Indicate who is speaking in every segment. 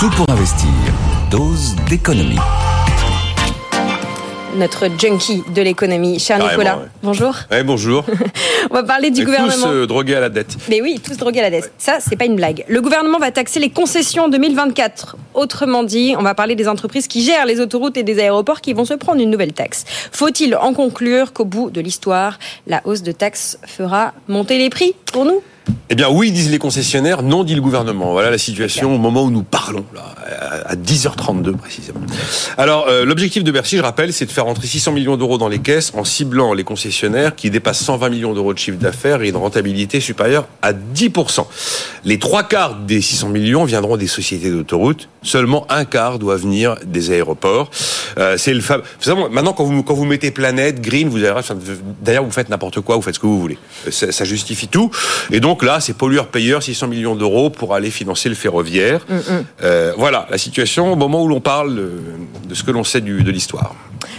Speaker 1: Tout pour investir. Dose d'économie
Speaker 2: notre junkie de l'économie, cher Nicolas. Bonjour.
Speaker 3: bonjour.
Speaker 2: On va parler du gouvernement.
Speaker 3: Tous euh, drogués à la dette.
Speaker 2: Mais oui, tous drogués à la dette. Ça, c'est pas une blague. Le gouvernement va taxer les concessions en 2024. Autrement dit, on va parler des entreprises qui gèrent les autoroutes et des aéroports qui vont se prendre une nouvelle taxe. Faut-il en conclure qu'au bout de l'histoire, la hausse de taxes fera monter les prix pour nous?
Speaker 3: Eh bien oui, disent les concessionnaires, non dit le gouvernement. Voilà la situation au moment où nous parlons, là, à 10h32 précisément. Alors euh, l'objectif de Bercy, je rappelle, c'est de faire entrer 600 millions d'euros dans les caisses en ciblant les concessionnaires qui dépassent 120 millions d'euros de chiffre d'affaires et une rentabilité supérieure à 10%. Les trois quarts des 600 millions viendront des sociétés d'autoroutes, seulement un quart doit venir des aéroports. Euh, c'est le fameux... Maintenant, quand vous, quand vous mettez planète, green, vous avez... D'ailleurs, vous faites n'importe quoi, vous faites ce que vous voulez. Ça, ça justifie tout. Et donc là, c'est pollueur-payeur, 600 millions d'euros pour aller financer le ferroviaire. Mm, mm. Euh, voilà la situation au moment où l'on parle de ce que l'on sait du, de l'histoire.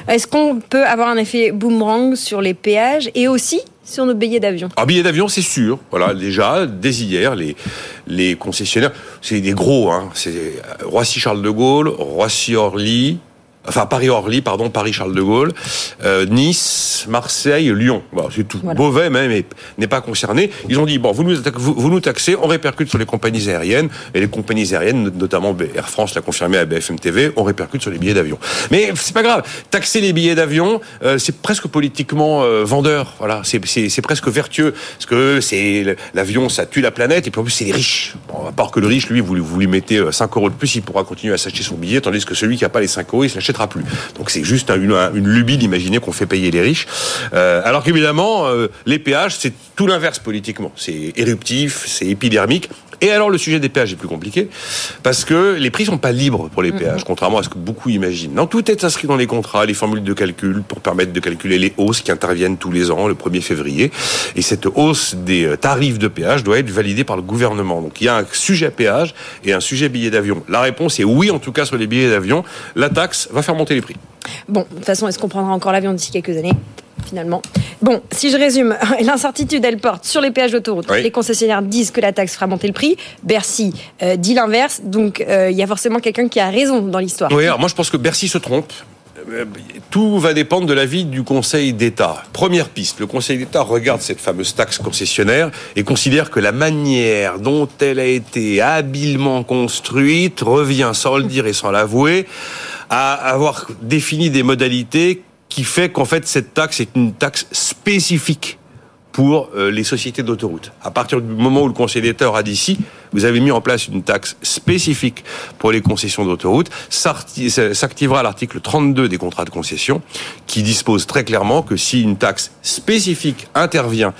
Speaker 2: Est-ce qu'on peut avoir un effet boomerang sur les péages et aussi sur nos billets d'avion?
Speaker 3: Alors, billets d'avion, c'est sûr. Voilà, déjà, dès hier, les, les concessionnaires, c'est des gros, hein. C'est Roissy-Charles de Gaulle, Roissy-Orly, enfin Paris-Orly, pardon, Paris-Charles de Gaulle, euh, Nice, Marseille, Lyon. c'est tout. Beauvais même n'est pas concerné. Ils ont dit bon, vous nous, vous, nous taxez, on répercute sur les compagnies aériennes et les compagnies aériennes, notamment Air France l'a confirmé à BFM TV, on répercute sur les billets d'avion. Mais c'est pas grave. Taxer les billets d'avion, euh, c'est presque politiquement euh, vendeur. Voilà, c'est presque vertueux parce que c'est l'avion, ça tue la planète et puis en plus c'est les riches. Bon, à part que le riche, lui, vous, vous lui mettez 5 euros de plus, il pourra continuer à s'acheter son billet, tandis que celui qui a pas les 5 euros, il s'achète plus. Donc c'est juste une, lubie d'imaginer qu'on fait payer les riches. Euh, alors qu'évidemment, euh, les péages, c'est tout l'inverse politiquement. C'est éruptif, c'est épidermique. Et alors le sujet des péages est plus compliqué parce que les prix sont pas libres pour les péages, contrairement à ce que beaucoup imaginent. Non, tout est inscrit dans les contrats, les formules de calcul pour permettre de calculer les hausses qui interviennent tous les ans, le 1er février. Et cette hausse des euh, tarifs de péage doit être validée par le gouvernement. Donc il y a un sujet péage et un sujet billet d'avion. La réponse est oui, en tout cas sur les billets d'avion. La taxe va faire monter les prix.
Speaker 2: Bon, de toute façon, est-ce qu'on prendra encore l'avion d'ici quelques années? Finalement. Bon, si je résume, l'incertitude, elle porte sur les péages d'autoroute. Les concessionnaires disent que la taxe fera monter le prix. Bercy euh, dit l'inverse. Donc, euh, il y a forcément quelqu'un qui a raison dans l'histoire.
Speaker 3: Oui, alors moi, je pense que Bercy se trompe. Euh, tout va dépendre de l'avis du Conseil d'État. Première piste, le Conseil d'État regarde cette fameuse taxe concessionnaire et considère que la manière dont elle a été habilement construite revient, sans le dire et sans l'avouer, à avoir défini des modalités qui fait qu'en fait cette taxe est une taxe spécifique pour euh, les sociétés d'autoroutes. À partir du moment où le Conseil d'État aura dit si, vous avez mis en place une taxe spécifique pour les concessions d'autoroutes, s'activera l'article 32 des contrats de concession qui dispose très clairement que si une taxe spécifique intervient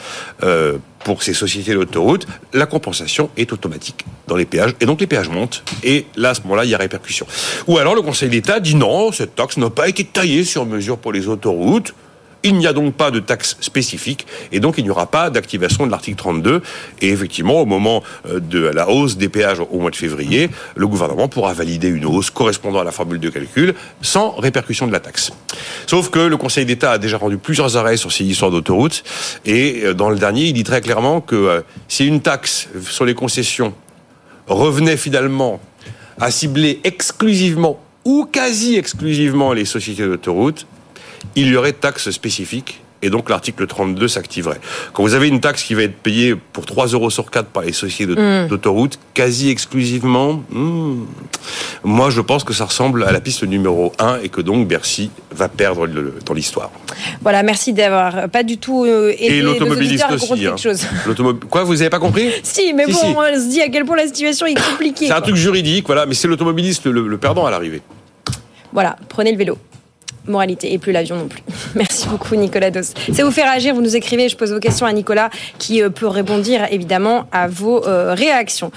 Speaker 3: euh, pour ces sociétés d'autoroutes, la compensation est automatique dans les péages. Et donc les péages montent. Et là, à ce moment-là, il y a répercussion. Ou alors le Conseil d'État dit non, cette taxe n'a pas été taillée sur mesure pour les autoroutes. Il n'y a donc pas de taxe spécifique et donc il n'y aura pas d'activation de l'article 32. Et effectivement, au moment euh, de la hausse des péages au mois de février, le gouvernement pourra valider une hausse correspondant à la formule de calcul sans répercussion de la taxe. Sauf que le Conseil d'État a déjà rendu plusieurs arrêts sur ces histoires d'autoroutes et euh, dans le dernier, il dit très clairement que euh, si une taxe sur les concessions revenait finalement à cibler exclusivement ou quasi exclusivement les sociétés d'autoroutes, il y aurait taxe spécifique et donc l'article 32 s'activerait. Quand vous avez une taxe qui va être payée pour 3 euros sur 4 par les sociétés mm. d'autoroute, quasi exclusivement, hmm, moi je pense que ça ressemble à la piste numéro 1 et que donc Bercy va perdre dans l'histoire.
Speaker 2: Voilà, merci d'avoir pas du tout euh,
Speaker 3: aidé et l'automobiliste aussi. Hein. Chose. Quoi, vous n'avez pas compris?
Speaker 2: Si, mais bon, on se dit à quel point la situation est compliquée.
Speaker 3: C'est un truc juridique, voilà, mais c'est l'automobiliste le perdant à l'arrivée.
Speaker 2: Voilà, prenez le vélo moralité et plus l'avion non plus. Merci beaucoup Nicolas Dos. Ça vous fait réagir, vous nous écrivez, je pose vos questions à Nicolas qui euh, peut répondre évidemment à vos euh, réactions.